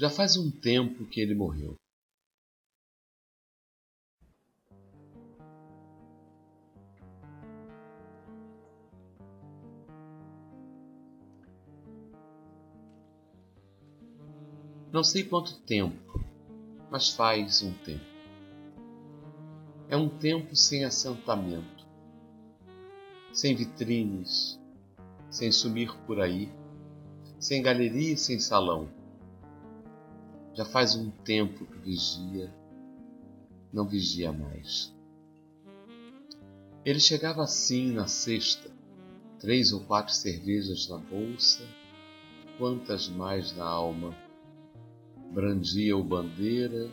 Já faz um tempo que ele morreu. Não sei quanto tempo, mas faz um tempo. É um tempo sem assentamento, sem vitrines, sem sumir por aí, sem galeria e sem salão. Já faz um tempo que vigia, não vigia mais. Ele chegava assim na sexta, três ou quatro cervejas na bolsa, quantas mais na alma. Brandia o bandeira,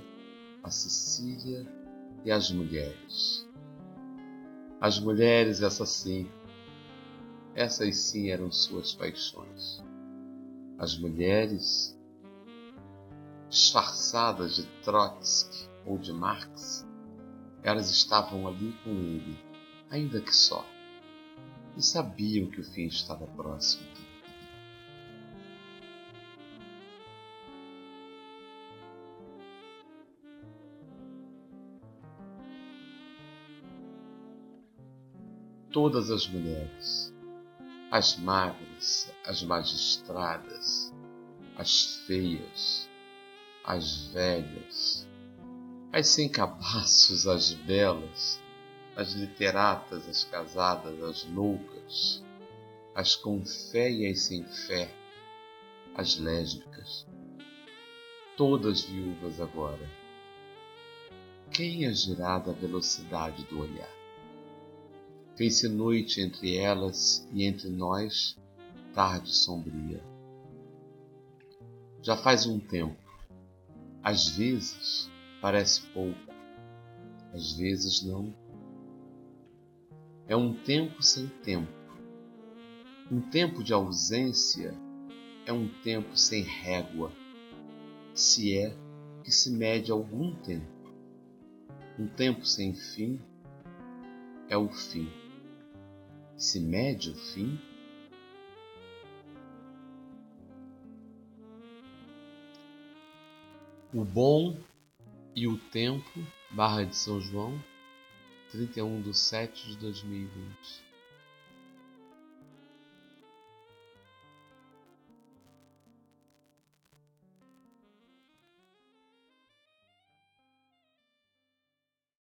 a Sicília e as mulheres. As mulheres, essas sim, essas sim eram suas paixões. As mulheres, disfarçadas de Trotsky ou de Marx, elas estavam ali com ele, ainda que só, e sabiam que o fim estava próximo. Todas as mulheres as magras, as magistradas, as feias, as velhas, as sem cabaços, as belas, as literatas, as casadas, as loucas, as com fé e as sem fé, as lésbicas, todas viúvas agora. Quem agirá da velocidade do olhar? Fez-se noite entre elas e entre nós, tarde sombria. Já faz um tempo. Às vezes parece pouco, às vezes não. É um tempo sem tempo. Um tempo de ausência é um tempo sem régua, se é que se mede algum tempo. Um tempo sem fim é o fim se mede o fim? O bom e o tempo, Barra de São João, 31 de 7 de 2020.